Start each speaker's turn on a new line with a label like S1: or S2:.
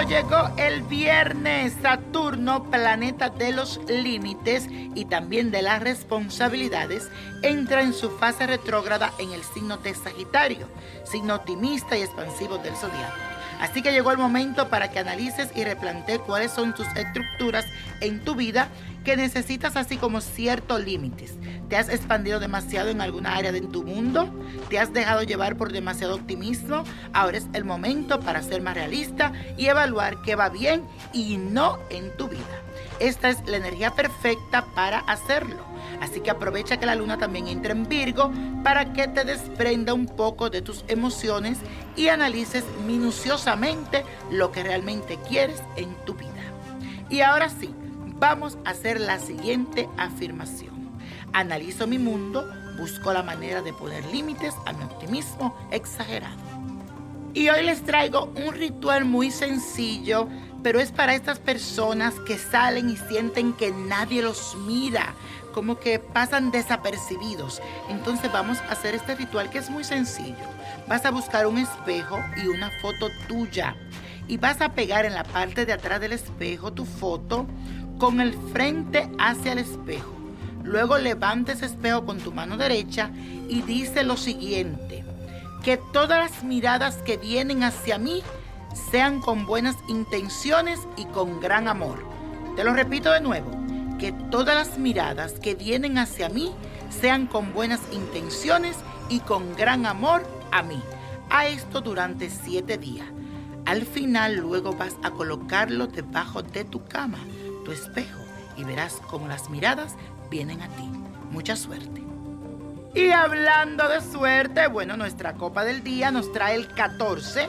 S1: llegó el viernes. Saturno, planeta de los límites y también de las responsabilidades, entra en su fase retrógrada en el signo de Sagitario, signo optimista y expansivo del zodiaco. Así que llegó el momento para que analices y replantees cuáles son tus estructuras en tu vida que necesitas así como ciertos límites. ¿Te has expandido demasiado en alguna área de tu mundo? ¿Te has dejado llevar por demasiado optimismo? Ahora es el momento para ser más realista y evaluar qué va bien y no en tu vida. Esta es la energía perfecta para hacerlo. Así que aprovecha que la luna también entre en Virgo para que te desprenda un poco de tus emociones y analices minuciosamente lo que realmente quieres en tu vida. Y ahora sí, vamos a hacer la siguiente afirmación. Analizo mi mundo, busco la manera de poner límites a mi optimismo exagerado. Y hoy les traigo un ritual muy sencillo pero es para estas personas que salen y sienten que nadie los mira, como que pasan desapercibidos. Entonces vamos a hacer este ritual que es muy sencillo. Vas a buscar un espejo y una foto tuya y vas a pegar en la parte de atrás del espejo tu foto con el frente hacia el espejo. Luego levanta ese espejo con tu mano derecha y dice lo siguiente, que todas las miradas que vienen hacia mí sean con buenas intenciones y con gran amor. Te lo repito de nuevo, que todas las miradas que vienen hacia mí sean con buenas intenciones y con gran amor a mí. A esto durante siete días. Al final luego vas a colocarlo debajo de tu cama, tu espejo, y verás cómo las miradas vienen a ti. Mucha suerte. Y hablando de suerte, bueno, nuestra copa del día nos trae el 14